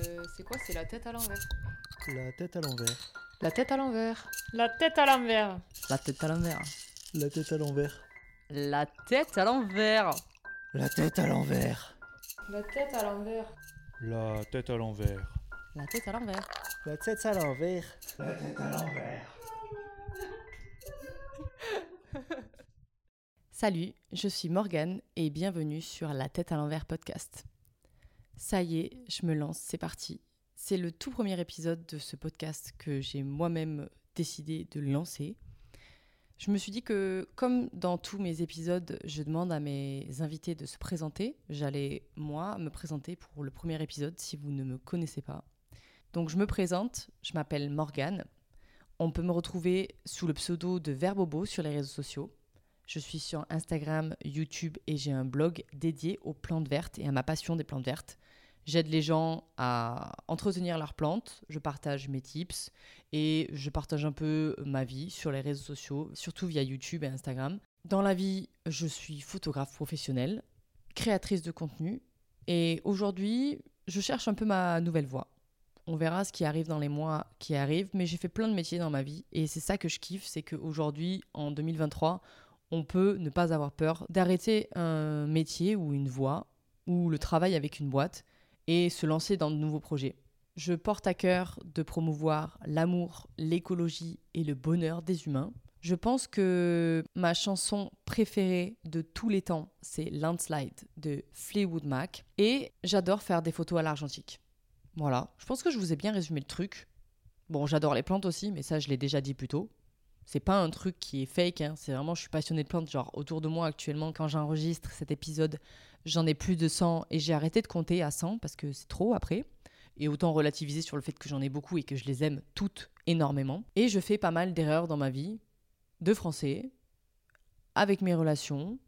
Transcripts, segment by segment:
Euh, c'est quoi C'est la tête à l'envers. La tête à l'envers. La tête à l'envers. La tête à l'envers. La tête à l'envers. La tête à l'envers. La tête à l'envers. La tête à l'envers. La tête à l'envers. La tête à l'envers. La tête à l'envers. La tête à l'envers. Salut, je suis Morgane et bienvenue sur La tête à l'envers podcast. Ça y est, je me lance, c'est parti. C'est le tout premier épisode de ce podcast que j'ai moi-même décidé de lancer. Je me suis dit que, comme dans tous mes épisodes, je demande à mes invités de se présenter. J'allais, moi, me présenter pour le premier épisode si vous ne me connaissez pas. Donc, je me présente, je m'appelle Morgane. On peut me retrouver sous le pseudo de Verbobo sur les réseaux sociaux. Je suis sur Instagram, YouTube et j'ai un blog dédié aux plantes vertes et à ma passion des plantes vertes. J'aide les gens à entretenir leurs plantes, je partage mes tips et je partage un peu ma vie sur les réseaux sociaux, surtout via YouTube et Instagram. Dans la vie, je suis photographe professionnelle, créatrice de contenu et aujourd'hui, je cherche un peu ma nouvelle voie. On verra ce qui arrive dans les mois qui arrivent, mais j'ai fait plein de métiers dans ma vie et c'est ça que je kiffe, c'est qu'aujourd'hui, en 2023, on peut ne pas avoir peur d'arrêter un métier ou une voie ou le travail avec une boîte et se lancer dans de nouveaux projets. Je porte à cœur de promouvoir l'amour, l'écologie et le bonheur des humains. Je pense que ma chanson préférée de tous les temps, c'est Landslide de Fleetwood Mac. Et j'adore faire des photos à l'argentique. Voilà, je pense que je vous ai bien résumé le truc. Bon, j'adore les plantes aussi, mais ça, je l'ai déjà dit plus tôt. C'est pas un truc qui est fake, hein. c'est vraiment, je suis passionnée de plantes. Genre, autour de moi actuellement, quand j'enregistre cet épisode, j'en ai plus de 100 et j'ai arrêté de compter à 100 parce que c'est trop après. Et autant relativiser sur le fait que j'en ai beaucoup et que je les aime toutes énormément. Et je fais pas mal d'erreurs dans ma vie, de français, avec mes relations.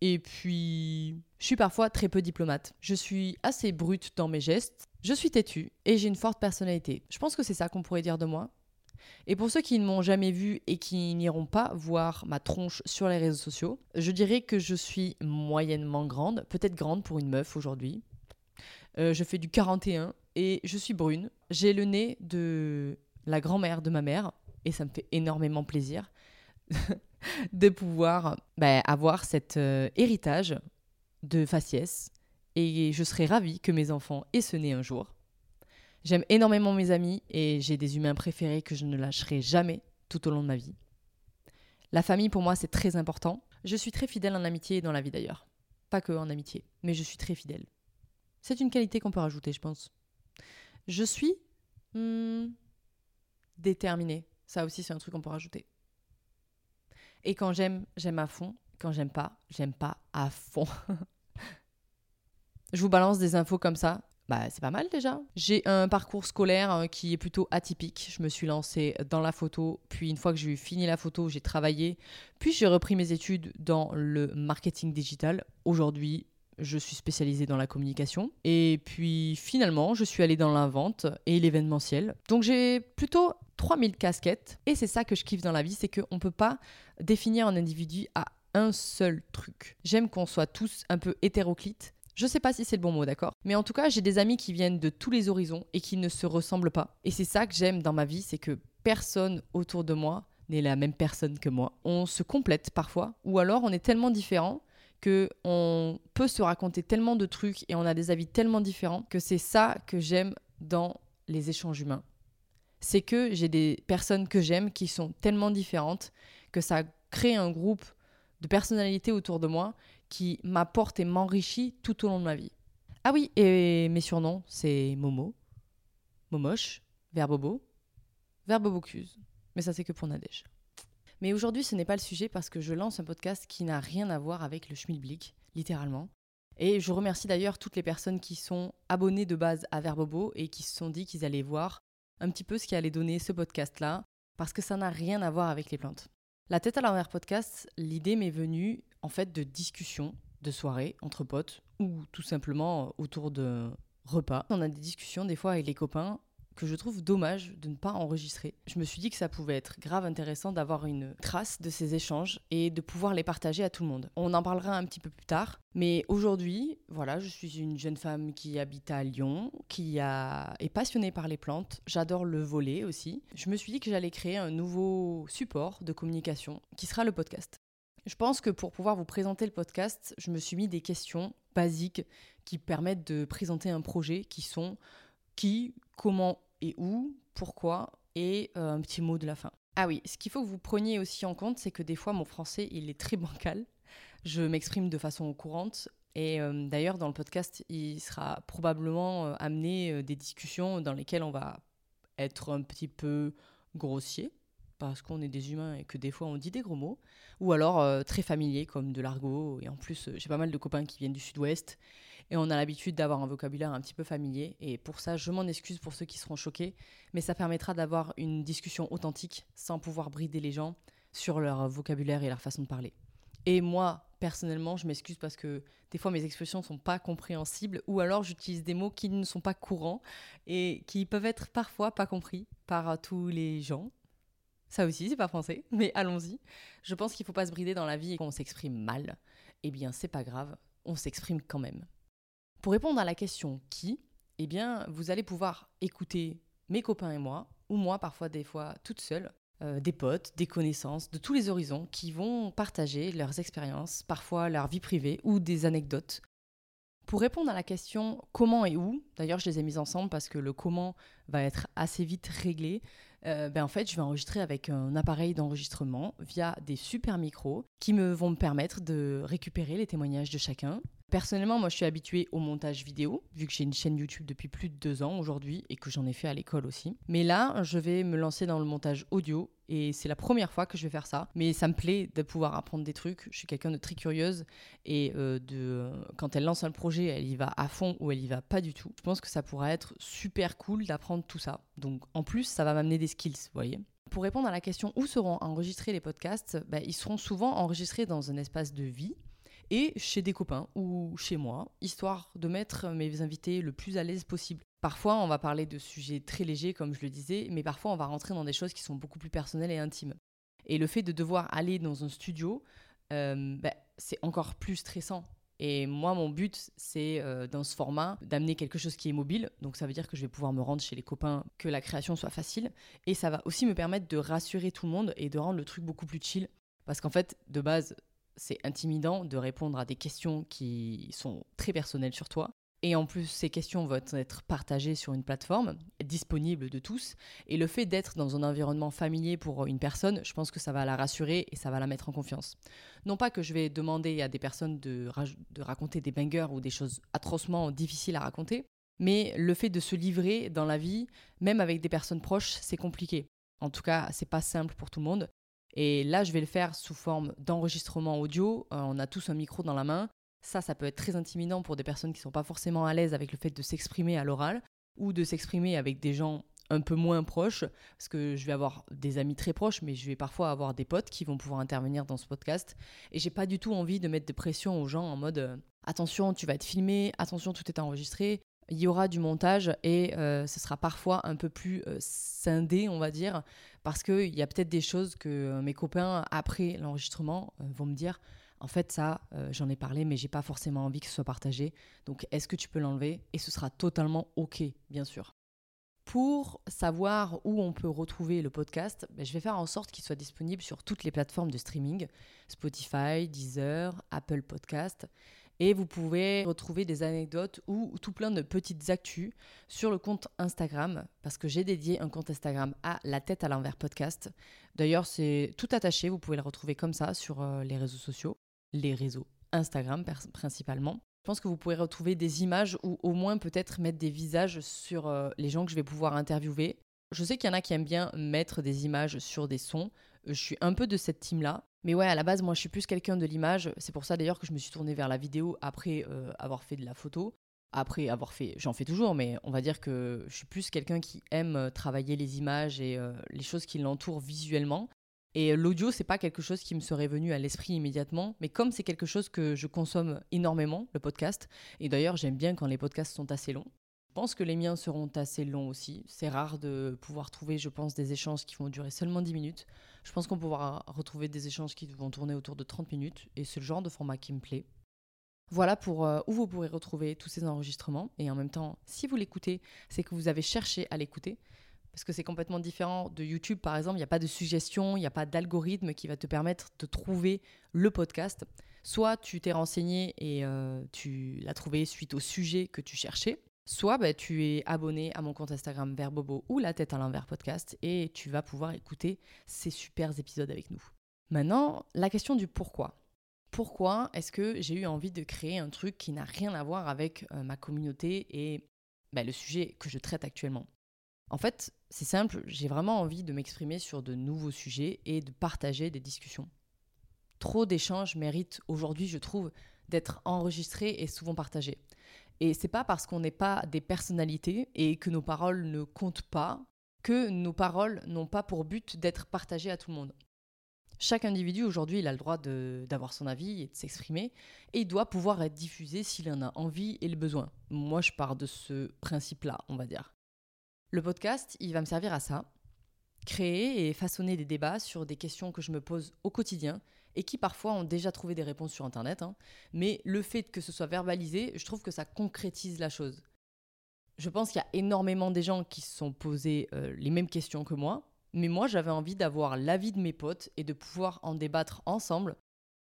Et puis, je suis parfois très peu diplomate. Je suis assez brute dans mes gestes. Je suis têtue et j'ai une forte personnalité. Je pense que c'est ça qu'on pourrait dire de moi. Et pour ceux qui ne m'ont jamais vu et qui n'iront pas voir ma tronche sur les réseaux sociaux, je dirais que je suis moyennement grande, peut-être grande pour une meuf aujourd'hui. Euh, je fais du 41 et je suis brune. J'ai le nez de la grand-mère de ma mère et ça me fait énormément plaisir de pouvoir bah, avoir cet euh, héritage de faciès et je serais ravie que mes enfants aient ce nez un jour. J'aime énormément mes amis et j'ai des humains préférés que je ne lâcherai jamais tout au long de ma vie. La famille pour moi c'est très important. Je suis très fidèle en amitié et dans la vie d'ailleurs. Pas que en amitié, mais je suis très fidèle. C'est une qualité qu'on peut rajouter, je pense. Je suis hmm, déterminée. Ça aussi c'est un truc qu'on peut rajouter. Et quand j'aime, j'aime à fond. Quand j'aime pas, j'aime pas à fond. je vous balance des infos comme ça. Bah, c'est pas mal déjà. J'ai un parcours scolaire euh, qui est plutôt atypique. Je me suis lancée dans la photo, puis une fois que j'ai fini la photo, j'ai travaillé, puis j'ai repris mes études dans le marketing digital. Aujourd'hui, je suis spécialisée dans la communication. Et puis finalement, je suis allée dans la vente et l'événementiel. Donc j'ai plutôt 3000 casquettes. Et c'est ça que je kiffe dans la vie, c'est qu'on ne peut pas définir un individu à un seul truc. J'aime qu'on soit tous un peu hétéroclites je sais pas si c'est le bon mot, d'accord? Mais en tout cas, j'ai des amis qui viennent de tous les horizons et qui ne se ressemblent pas. Et c'est ça que j'aime dans ma vie, c'est que personne autour de moi n'est la même personne que moi. On se complète parfois, ou alors on est tellement différents que on peut se raconter tellement de trucs et on a des avis tellement différents que c'est ça que j'aime dans les échanges humains. C'est que j'ai des personnes que j'aime qui sont tellement différentes que ça crée un groupe de personnalités autour de moi qui m'apporte et m'enrichit tout au long de ma vie. Ah oui, et mes surnoms, c'est Momo, Momoche, Verbobo, Verbobocuse. Mais ça, c'est que pour Nadège. Mais aujourd'hui, ce n'est pas le sujet parce que je lance un podcast qui n'a rien à voir avec le schmilblick, littéralement. Et je remercie d'ailleurs toutes les personnes qui sont abonnées de base à Verbobo et qui se sont dit qu'ils allaient voir un petit peu ce qui allait donner ce podcast-là, parce que ça n'a rien à voir avec les plantes. La tête à l'envers podcast, l'idée m'est venue en fait de discussions de soirée entre potes ou tout simplement autour de repas. On a des discussions des fois avec les copains que je trouve dommage de ne pas enregistrer. Je me suis dit que ça pouvait être grave intéressant d'avoir une trace de ces échanges et de pouvoir les partager à tout le monde. On en parlera un petit peu plus tard, mais aujourd'hui, voilà, je suis une jeune femme qui habite à Lyon, qui a... est passionnée par les plantes. J'adore le volet aussi. Je me suis dit que j'allais créer un nouveau support de communication qui sera le podcast. Je pense que pour pouvoir vous présenter le podcast, je me suis mis des questions basiques qui permettent de présenter un projet qui sont qui, comment et où, pourquoi et euh, un petit mot de la fin. Ah oui, ce qu'il faut que vous preniez aussi en compte, c'est que des fois mon français il est très bancal. Je m'exprime de façon courante et euh, d'ailleurs dans le podcast il sera probablement euh, amené des discussions dans lesquelles on va être un petit peu grossier parce qu'on est des humains et que des fois on dit des gros mots, ou alors euh, très familier comme de l'argot. Et en plus, euh, j'ai pas mal de copains qui viennent du sud-ouest et on a l'habitude d'avoir un vocabulaire un petit peu familier. Et pour ça, je m'en excuse pour ceux qui seront choqués, mais ça permettra d'avoir une discussion authentique sans pouvoir brider les gens sur leur vocabulaire et leur façon de parler. Et moi, personnellement, je m'excuse parce que des fois mes expressions ne sont pas compréhensibles ou alors j'utilise des mots qui ne sont pas courants et qui peuvent être parfois pas compris par tous les gens ça aussi, c'est pas français, mais allons-y. Je pense qu'il faut pas se brider dans la vie et qu'on s'exprime mal. Eh bien, c'est pas grave, on s'exprime quand même. Pour répondre à la question qui, eh bien, vous allez pouvoir écouter mes copains et moi, ou moi parfois des fois toute seule, euh, des potes, des connaissances de tous les horizons qui vont partager leurs expériences, parfois leur vie privée ou des anecdotes. Pour répondre à la question comment et où, d'ailleurs je les ai mises ensemble parce que le comment va être assez vite réglé, euh, ben en fait, je vais enregistrer avec un appareil d'enregistrement via des super micros qui me vont me permettre de récupérer les témoignages de chacun. Personnellement, moi, je suis habituée au montage vidéo, vu que j'ai une chaîne YouTube depuis plus de deux ans aujourd'hui et que j'en ai fait à l'école aussi. Mais là, je vais me lancer dans le montage audio et c'est la première fois que je vais faire ça. Mais ça me plaît de pouvoir apprendre des trucs. Je suis quelqu'un de très curieuse et euh, de quand elle lance un projet, elle y va à fond ou elle y va pas du tout. Je pense que ça pourrait être super cool d'apprendre tout ça. Donc en plus, ça va m'amener des skills, vous voyez. Pour répondre à la question où seront enregistrés les podcasts, bah, ils seront souvent enregistrés dans un espace de vie et chez des copains ou chez moi, histoire de mettre mes invités le plus à l'aise possible. Parfois, on va parler de sujets très légers, comme je le disais, mais parfois, on va rentrer dans des choses qui sont beaucoup plus personnelles et intimes. Et le fait de devoir aller dans un studio, euh, bah, c'est encore plus stressant. Et moi, mon but, c'est euh, dans ce format d'amener quelque chose qui est mobile. Donc ça veut dire que je vais pouvoir me rendre chez les copains, que la création soit facile. Et ça va aussi me permettre de rassurer tout le monde et de rendre le truc beaucoup plus chill. Parce qu'en fait, de base, c'est intimidant de répondre à des questions qui sont très personnelles sur toi. Et en plus, ces questions vont être partagées sur une plateforme disponible de tous. Et le fait d'être dans un environnement familier pour une personne, je pense que ça va la rassurer et ça va la mettre en confiance. Non pas que je vais demander à des personnes de, de raconter des bangers ou des choses atrocement difficiles à raconter, mais le fait de se livrer dans la vie, même avec des personnes proches, c'est compliqué. En tout cas, c'est pas simple pour tout le monde. Et là, je vais le faire sous forme d'enregistrement audio. Euh, on a tous un micro dans la main. Ça, ça peut être très intimidant pour des personnes qui ne sont pas forcément à l'aise avec le fait de s'exprimer à l'oral ou de s'exprimer avec des gens un peu moins proches, parce que je vais avoir des amis très proches, mais je vais parfois avoir des potes qui vont pouvoir intervenir dans ce podcast. Et j'ai pas du tout envie de mettre de pression aux gens en mode euh, attention, tu vas être filmé, attention, tout est enregistré. Il y aura du montage et euh, ce sera parfois un peu plus euh, scindé, on va dire, parce qu'il y a peut-être des choses que mes copains, après l'enregistrement, vont me dire en fait, ça, euh, j'en ai parlé, mais j'ai pas forcément envie que ce soit partagé. Donc, est-ce que tu peux l'enlever? Et ce sera totalement OK, bien sûr. Pour savoir où on peut retrouver le podcast, ben, je vais faire en sorte qu'il soit disponible sur toutes les plateformes de streaming Spotify, Deezer, Apple Podcast. Et vous pouvez retrouver des anecdotes ou tout plein de petites actus sur le compte Instagram, parce que j'ai dédié un compte Instagram à La tête à l'envers podcast. D'ailleurs, c'est tout attaché, vous pouvez le retrouver comme ça sur euh, les réseaux sociaux les réseaux Instagram principalement. Je pense que vous pourrez retrouver des images ou au moins peut-être mettre des visages sur euh, les gens que je vais pouvoir interviewer. Je sais qu'il y en a qui aiment bien mettre des images sur des sons. Je suis un peu de cette team-là. Mais ouais, à la base, moi, je suis plus quelqu'un de l'image. C'est pour ça d'ailleurs que je me suis tournée vers la vidéo après euh, avoir fait de la photo. Après avoir fait, j'en fais toujours, mais on va dire que je suis plus quelqu'un qui aime euh, travailler les images et les choses qui l'entourent visuellement. Et l'audio, c'est pas quelque chose qui me serait venu à l'esprit immédiatement, mais comme c'est quelque chose que je consomme énormément, le podcast, et d'ailleurs j'aime bien quand les podcasts sont assez longs, pense que les miens seront assez longs aussi. C'est rare de pouvoir trouver, je pense, des échanges qui vont durer seulement 10 minutes. Je pense qu'on pourra retrouver des échanges qui vont tourner autour de 30 minutes et c'est le genre de format qui me plaît. Voilà pour euh, où vous pourrez retrouver tous ces enregistrements. Et en même temps, si vous l'écoutez, c'est que vous avez cherché à l'écouter. Parce que c'est complètement différent de YouTube, par exemple. Il n'y a pas de suggestion, il n'y a pas d'algorithme qui va te permettre de trouver le podcast. Soit tu t'es renseigné et euh, tu l'as trouvé suite au sujet que tu cherchais. Soit bah, tu es abonné à mon compte Instagram Verbobo ou La tête à l'envers podcast et tu vas pouvoir écouter ces super épisodes avec nous. Maintenant, la question du pourquoi pourquoi est-ce que j'ai eu envie de créer un truc qui n'a rien à voir avec euh, ma communauté et bah, le sujet que je traite actuellement? En fait, c'est simple, j'ai vraiment envie de m'exprimer sur de nouveaux sujets et de partager des discussions. Trop d'échanges méritent aujourd'hui, je trouve, d'être enregistrés et souvent partagés. Et c'est pas parce qu'on n'est pas des personnalités et que nos paroles ne comptent pas que nos paroles n'ont pas pour but d'être partagées à tout le monde. Chaque individu aujourd'hui, a le droit d'avoir son avis et de s'exprimer, et il doit pouvoir être diffusé s'il en a envie et le besoin. Moi, je pars de ce principe-là, on va dire. Le podcast, il va me servir à ça, créer et façonner des débats sur des questions que je me pose au quotidien et qui parfois ont déjà trouvé des réponses sur Internet. Hein. Mais le fait que ce soit verbalisé, je trouve que ça concrétise la chose. Je pense qu'il y a énormément des gens qui se sont posés euh, les mêmes questions que moi, mais moi, j'avais envie d'avoir l'avis de mes potes et de pouvoir en débattre ensemble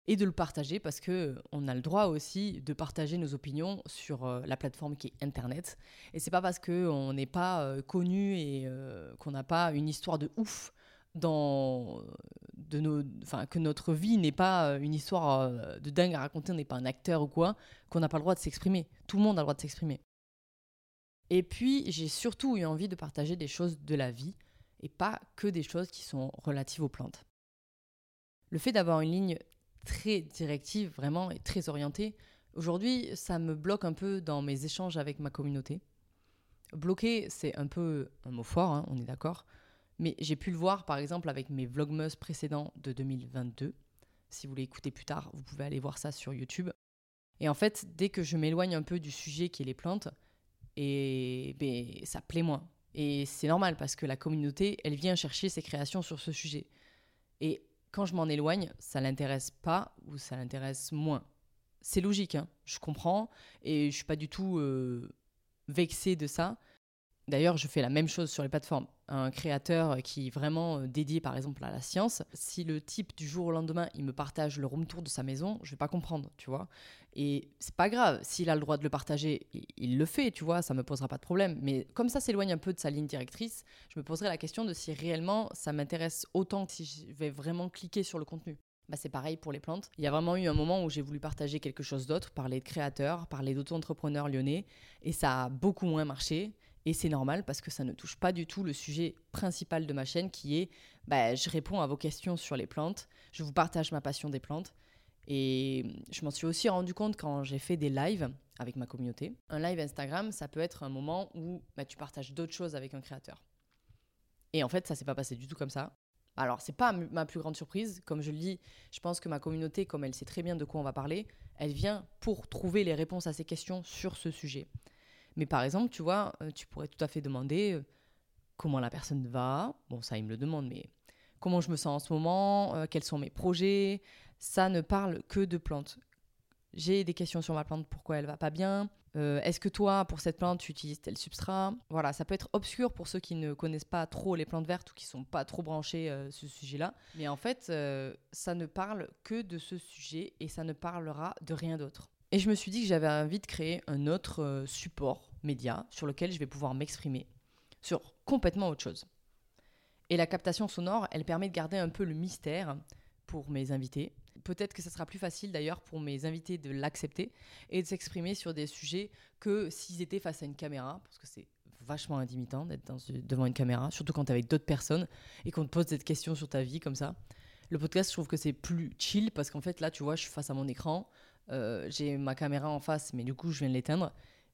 et de le partager parce que on a le droit aussi de partager nos opinions sur euh, la plateforme qui est Internet. Et c'est pas parce qu'on n'est pas euh, connu et euh, qu'on n'a pas une histoire de ouf dans de nos, que notre vie n'est pas une histoire de dingue à raconter, on n'est pas un acteur ou quoi, qu'on n'a pas le droit de s'exprimer. Tout le monde a le droit de s'exprimer. Et puis j'ai surtout eu envie de partager des choses de la vie et pas que des choses qui sont relatives aux plantes. Le fait d'avoir une ligne très directive, vraiment, et très orientée, aujourd'hui, ça me bloque un peu dans mes échanges avec ma communauté. Bloquer, c'est un peu un mot fort, hein, on est d'accord, mais j'ai pu le voir par exemple avec mes vlogmas précédents de 2022. Si vous voulez écouter plus tard, vous pouvez aller voir ça sur YouTube. Et en fait, dès que je m'éloigne un peu du sujet qui est les plantes, et ben, ça plaît moins. Et c'est normal parce que la communauté, elle vient chercher ses créations sur ce sujet. Et quand je m'en éloigne, ça l'intéresse pas ou ça l'intéresse moins. C'est logique, hein je comprends et je suis pas du tout euh, vexé de ça. D'ailleurs, je fais la même chose sur les plateformes. Un créateur qui est vraiment euh, dédié, par exemple, à la science, si le type du jour au lendemain, il me partage le room tour de sa maison, je vais pas comprendre, tu vois. Et c'est pas grave, s'il a le droit de le partager, il le fait, tu vois, ça me posera pas de problème. Mais comme ça s'éloigne un peu de sa ligne directrice, je me poserai la question de si réellement ça m'intéresse autant que si je vais vraiment cliquer sur le contenu. Bah, c'est pareil pour les plantes. Il y a vraiment eu un moment où j'ai voulu partager quelque chose d'autre, parler de créateurs, parler d'auto-entrepreneurs lyonnais, et ça a beaucoup moins marché. Et c'est normal parce que ça ne touche pas du tout le sujet principal de ma chaîne qui est bah, je réponds à vos questions sur les plantes, je vous partage ma passion des plantes. Et je m'en suis aussi rendu compte quand j'ai fait des lives avec ma communauté. Un live Instagram, ça peut être un moment où bah, tu partages d'autres choses avec un créateur. Et en fait, ça s'est pas passé du tout comme ça. Alors, c'est pas ma plus grande surprise. Comme je le dis, je pense que ma communauté, comme elle sait très bien de quoi on va parler, elle vient pour trouver les réponses à ces questions sur ce sujet. Mais par exemple, tu vois, euh, tu pourrais tout à fait demander euh, comment la personne va. Bon, ça, il me le demande, mais comment je me sens en ce moment, euh, quels sont mes projets? Ça ne parle que de plantes. J'ai des questions sur ma plante, pourquoi elle va pas bien? Est-ce que toi, pour cette plante, tu utilises tel substrat? Voilà, ça peut être obscur pour ceux qui ne connaissent pas trop les plantes vertes ou qui sont pas trop branchés ce sujet-là. Mais en fait, ça ne parle que de ce sujet et ça ne parlera de rien d'autre. Et je me suis dit que j'avais envie de créer un autre euh, support média sur lequel je vais pouvoir m'exprimer sur complètement autre chose. Et la captation sonore, elle permet de garder un peu le mystère pour mes invités. Peut-être que ça sera plus facile d'ailleurs pour mes invités de l'accepter et de s'exprimer sur des sujets que s'ils étaient face à une caméra, parce que c'est vachement intimidant d'être devant une caméra, surtout quand tu es avec d'autres personnes et qu'on te pose des questions sur ta vie comme ça. Le podcast, je trouve que c'est plus chill parce qu'en fait, là, tu vois, je suis face à mon écran, euh, j'ai ma caméra en face, mais du coup, je viens de l'éteindre.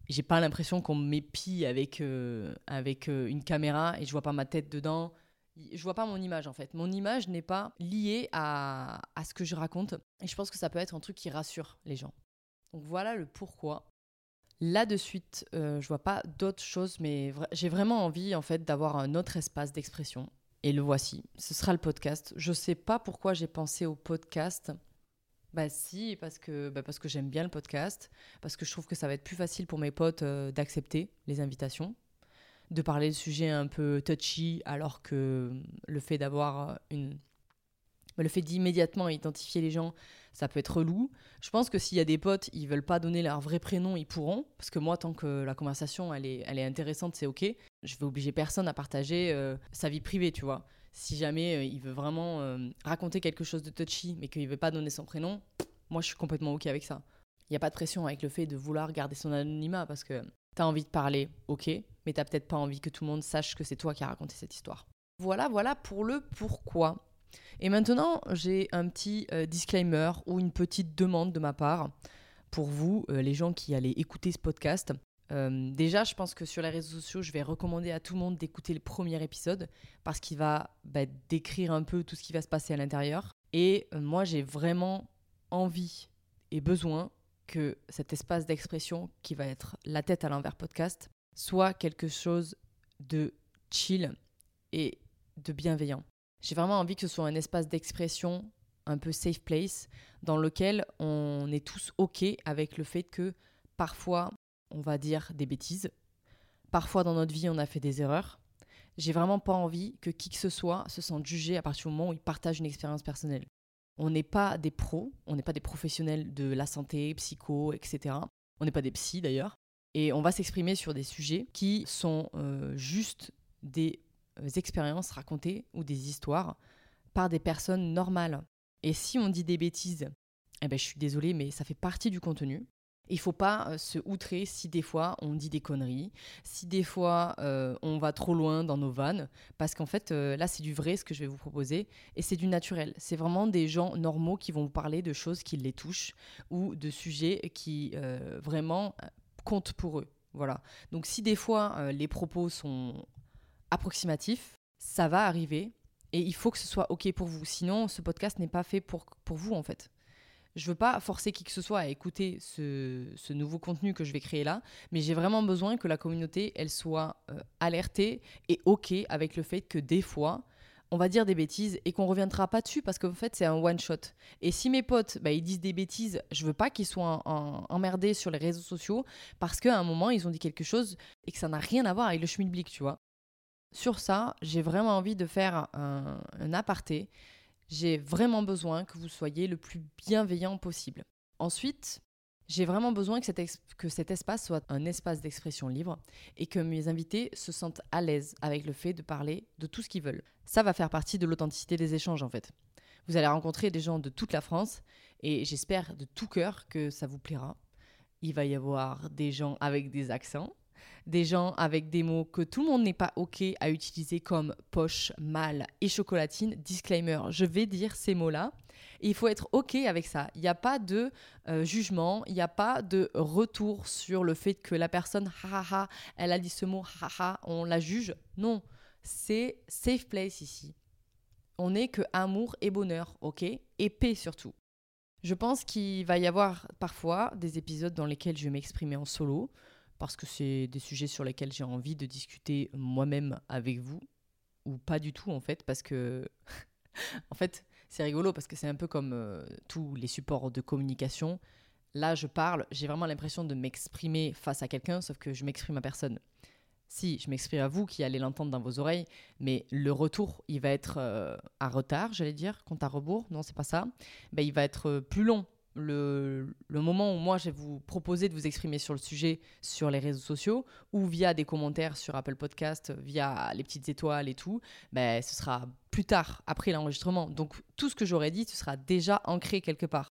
J'ai pas l'impression qu'on m'épie avec, euh, avec euh, une caméra et je vois pas ma tête dedans. Je vois pas mon image en fait. Mon image n'est pas liée à, à ce que je raconte. Et je pense que ça peut être un truc qui rassure les gens. Donc voilà le pourquoi. Là de suite, euh, je vois pas d'autres choses, mais j'ai vraiment envie en fait d'avoir un autre espace d'expression. Et le voici, ce sera le podcast. Je sais pas pourquoi j'ai pensé au podcast. Bah si, parce que, bah parce que j'aime bien le podcast, parce que je trouve que ça va être plus facile pour mes potes euh, d'accepter les invitations, de parler de sujets un peu touchy, alors que le fait d'avoir une... Le fait d'immédiatement identifier les gens, ça peut être relou. Je pense que s'il y a des potes, ils veulent pas donner leur vrai prénom, ils pourront. Parce que moi, tant que la conversation, elle est, elle est intéressante, c'est OK. Je vais obliger personne à partager euh, sa vie privée, tu vois. Si jamais euh, il veut vraiment euh, raconter quelque chose de touchy, mais qu'il veut pas donner son prénom, moi, je suis complètement OK avec ça. Il n'y a pas de pression avec le fait de vouloir garder son anonymat parce que tu as envie de parler, OK, mais tu peut-être pas envie que tout le monde sache que c'est toi qui as raconté cette histoire. Voilà, voilà pour le pourquoi. Et maintenant, j'ai un petit euh, disclaimer ou une petite demande de ma part pour vous, les gens qui allez écouter ce podcast. Euh, déjà, je pense que sur les réseaux sociaux, je vais recommander à tout le monde d'écouter le premier épisode parce qu'il va bah, décrire un peu tout ce qui va se passer à l'intérieur. Et euh, moi, j'ai vraiment envie et besoin que cet espace d'expression qui va être la tête à l'envers podcast soit quelque chose de chill et de bienveillant. J'ai vraiment envie que ce soit un espace d'expression un peu safe place dans lequel on est tous OK avec le fait que parfois on va dire des bêtises, parfois dans notre vie on a fait des erreurs. J'ai vraiment pas envie que qui que ce soit se sente jugé à partir du moment où il partage une expérience personnelle. On n'est pas des pros, on n'est pas des professionnels de la santé, psycho, etc. On n'est pas des psys d'ailleurs. Et on va s'exprimer sur des sujets qui sont euh, juste des euh, expériences racontées ou des histoires par des personnes normales. Et si on dit des bêtises, eh ben, je suis désolée, mais ça fait partie du contenu. Il faut pas euh, se outrer si des fois on dit des conneries, si des fois euh, on va trop loin dans nos vannes, parce qu'en fait euh, là c'est du vrai ce que je vais vous proposer et c'est du naturel. C'est vraiment des gens normaux qui vont vous parler de choses qui les touchent ou de sujets qui vraiment comptent pour eux. Voilà. Donc si des fois les propos sont approximatifs, ça va arriver et il faut que ce soit ok pour vous. Sinon ce podcast n'est pas fait pour, pour vous en fait. Je veux pas forcer qui que ce soit à écouter ce, nouveau contenu que je vais créer là, mais j'ai vraiment besoin que la communauté, elle soit euh, alertée et OK avec le fait que des fois, on va dire des bêtises et qu'on reviendra pas dessus parce qu'en fait, c'est un one-shot. Et si mes potes, bah, ils disent des bêtises, je veux pas qu'ils soient en- en- emmerdés sur les réseaux sociaux parce qu'à un moment, ils ont dit quelque chose et que ça n'a rien à voir avec le schmilblick, tu vois. Sur ça, j'ai vraiment envie de faire un aparté j'ai vraiment besoin que vous soyez le plus bienveillant possible. Ensuite, j'ai vraiment besoin que cet, espace soit un espace d'expression libre et que mes invités se sentent à l'aise avec le fait de parler de tout ce qu'ils veulent. Ça va faire partie de l'authenticité des échanges en fait. Vous allez rencontrer des gens de toute la France et j'espère de tout cœur que ça vous plaira. Il va y avoir des gens avec des accents, des gens avec des mots que tout le monde n'est pas OK à utiliser comme poche, mal et chocolatine. Disclaimer, je vais dire ces mots-là. Il faut être OK avec ça. Il n'y a pas de euh, jugement, il n'y a pas de retour sur le fait que la personne, ha ha ha, elle a dit ce mot, ha ha, on la juge. Non, c'est safe place ici. On n'est que amour et bonheur, OK? Et paix surtout. Je pense qu'il va y avoir parfois des épisodes dans lesquels je vais m'exprimer en solo, parce que c'est des sujets sur lesquels j'ai envie de discuter moi-même avec vous, ou pas du tout en fait, parce que en fait c'est rigolo, parce que c'est un peu comme euh, tous les supports de communication. Là, je parle, j'ai vraiment l'impression de m'exprimer face à quelqu'un, sauf que je m'exprime à personne. Si, je m'exprime à vous qui allez l'entendre dans vos oreilles, mais le retour, il va être euh, à retard, j'allais dire, compte à rebours, non, c'est pas ça. Ben, il va être euh, plus long. Le, moment où moi je vais vous proposer de vous exprimer sur le sujet sur les réseaux sociaux ou via des commentaires sur Apple Podcast, via les petites étoiles et tout, ben, ce sera plus tard, après l'enregistrement. Donc tout ce que j'aurais dit, ce sera déjà ancré quelque part.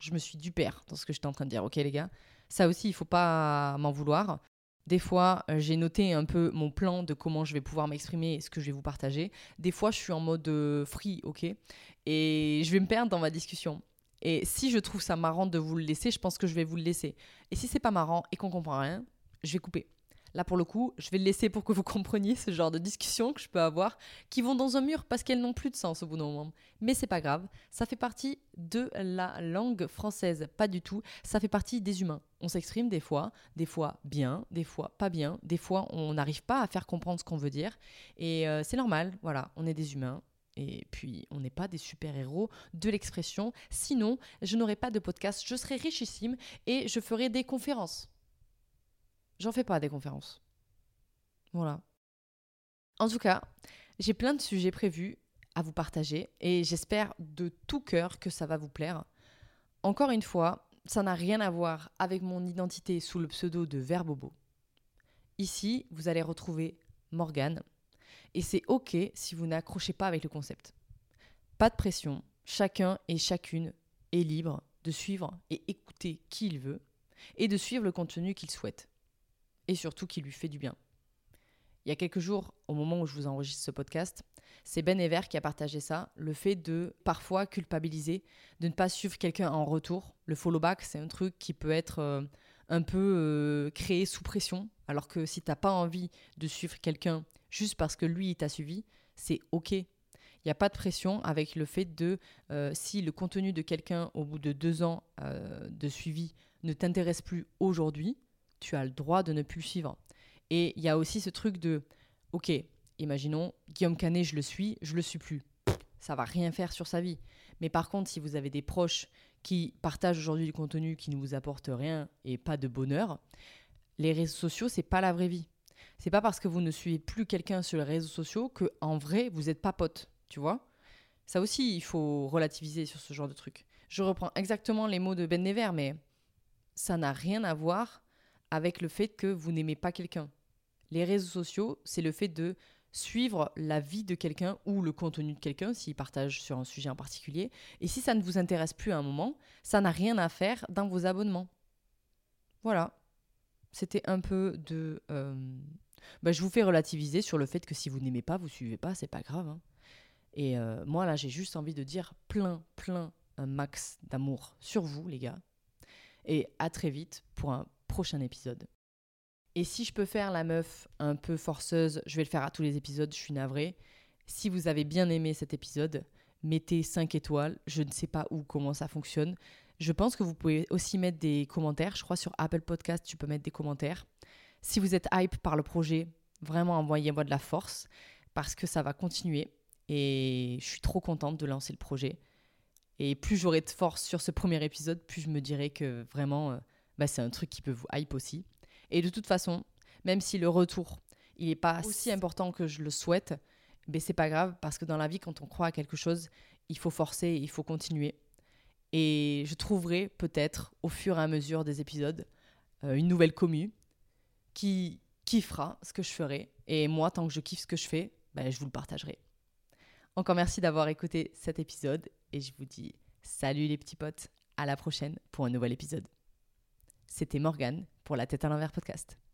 Je me suis du père dans ce que j'étais en train de dire, ok les gars Ça aussi, il faut pas m'en vouloir. Des fois, euh, j'ai noté un peu mon plan de comment je vais pouvoir m'exprimer et ce que je vais vous partager. Des fois, je suis en mode euh, free, ok Et je vais me perdre dans ma discussion. Et si je trouve ça marrant de vous le laisser, je pense que je vais vous le laisser. Et si c'est pas marrant et qu'on comprend rien, je vais couper. Là, pour le coup, je vais le laisser pour que vous compreniez ce genre de discussions que je peux avoir, qui vont dans un mur parce qu'elles n'ont plus de sens au bout d'un moment. Mais c'est pas grave, ça fait partie de la langue française, pas du tout. Ça fait partie des humains. On s'exprime des fois, des fois bien, des fois pas bien, des fois on n'arrive pas à faire comprendre ce qu'on veut dire. Et euh, c'est normal, voilà, on est des humains. Et puis, on n'est pas des super-héros de l'expression. Sinon, je n'aurais pas de podcast, je serais richissime et je ferais des conférences. J'en fais pas des conférences. Voilà. En tout cas, j'ai plein de sujets prévus à vous partager et j'espère de tout cœur que ça va vous plaire. Encore une fois, ça n'a rien à voir avec mon identité sous le pseudo de Verbobo. Ici, vous allez retrouver Morgane et c'est ok si vous n'accrochez pas avec le concept. Pas de pression, chacun et chacune est libre de suivre et écouter qui il veut et de suivre le contenu qu'il souhaite et surtout qui lui fait du bien. Il y a quelques jours, au moment où je vous enregistre ce podcast, c'est Ben Ever qui a partagé ça, le fait de parfois culpabiliser, de ne pas suivre quelqu'un en retour. Le follow back, c'est un truc qui peut être euh, un peu euh, créé sous pression, alors que si t'as pas envie de suivre quelqu'un juste parce que lui il t'a suivi, c'est ok. Il n'y a pas de pression avec le fait de euh, si le contenu de quelqu'un au bout de deux ans de suivi ne t'intéresse plus aujourd'hui, tu as le droit de ne plus le suivre. Et il y a aussi ce truc de, ok, imaginons, Guillaume Canet, je le suis, je le suis plus. Ça va rien faire sur sa vie. Mais par contre, si vous avez des proches qui partagent aujourd'hui du contenu qui ne vous apporte rien et pas de bonheur, les réseaux sociaux, c'est pas la vraie vie. C'est pas parce que vous ne suivez plus quelqu'un sur les réseaux sociaux que en vrai vous n'êtes pas pote, tu vois? Ça aussi, il faut relativiser sur ce genre de truc. Je reprends exactement les mots de Ben Never, mais ça n'a rien à voir avec le fait que vous n'aimez pas quelqu'un. Les réseaux sociaux, c'est le fait de suivre la vie de quelqu'un ou le contenu de quelqu'un s'il partage sur un sujet en particulier. Et si ça ne vous intéresse plus à un moment, ça n'a rien à faire dans vos abonnements. Voilà. C'était un peu de... Euh, bah, je vous fais relativiser sur le fait que si vous n'aimez pas, vous suivez pas, c'est pas grave. Hein. Et euh, moi, là, j'ai juste envie de dire plein, plein, un max d'amour sur vous, les gars. Et à très vite pour un prochain épisode. Et si je peux faire la meuf un peu forceuse, je vais le faire à tous les épisodes, je suis navrée. Si vous avez bien aimé cet épisode, mettez 5 étoiles. Je ne sais pas où, comment ça fonctionne. Je pense que vous pouvez aussi mettre des commentaires. Je crois sur Apple Podcast, tu peux mettre des commentaires. Si vous êtes hype par le projet, vraiment envoyez-moi de la force parce que ça va continuer. Et je suis trop contente de lancer le projet. Et plus j'aurai de force sur ce premier épisode, plus je me dirai que vraiment, euh, bah, c'est un truc qui peut vous hype aussi. Et de toute façon, même si le retour, il n'est pas aussi important que je le souhaite, mais c'est pas grave parce que dans la vie, quand on croit à quelque chose, il faut forcer, il faut continuer. Et je trouverai peut-être au fur et à mesure des épisodes euh, une nouvelle commu qui kiffera ce que je ferai. Et moi, tant que je kiffe ce que je fais, ben, je vous le partagerai. Encore merci d'avoir écouté cet épisode et je vous dis salut les petits potes, à la prochaine pour un nouvel épisode. C'était Morgane pour la tête à l'envers podcast.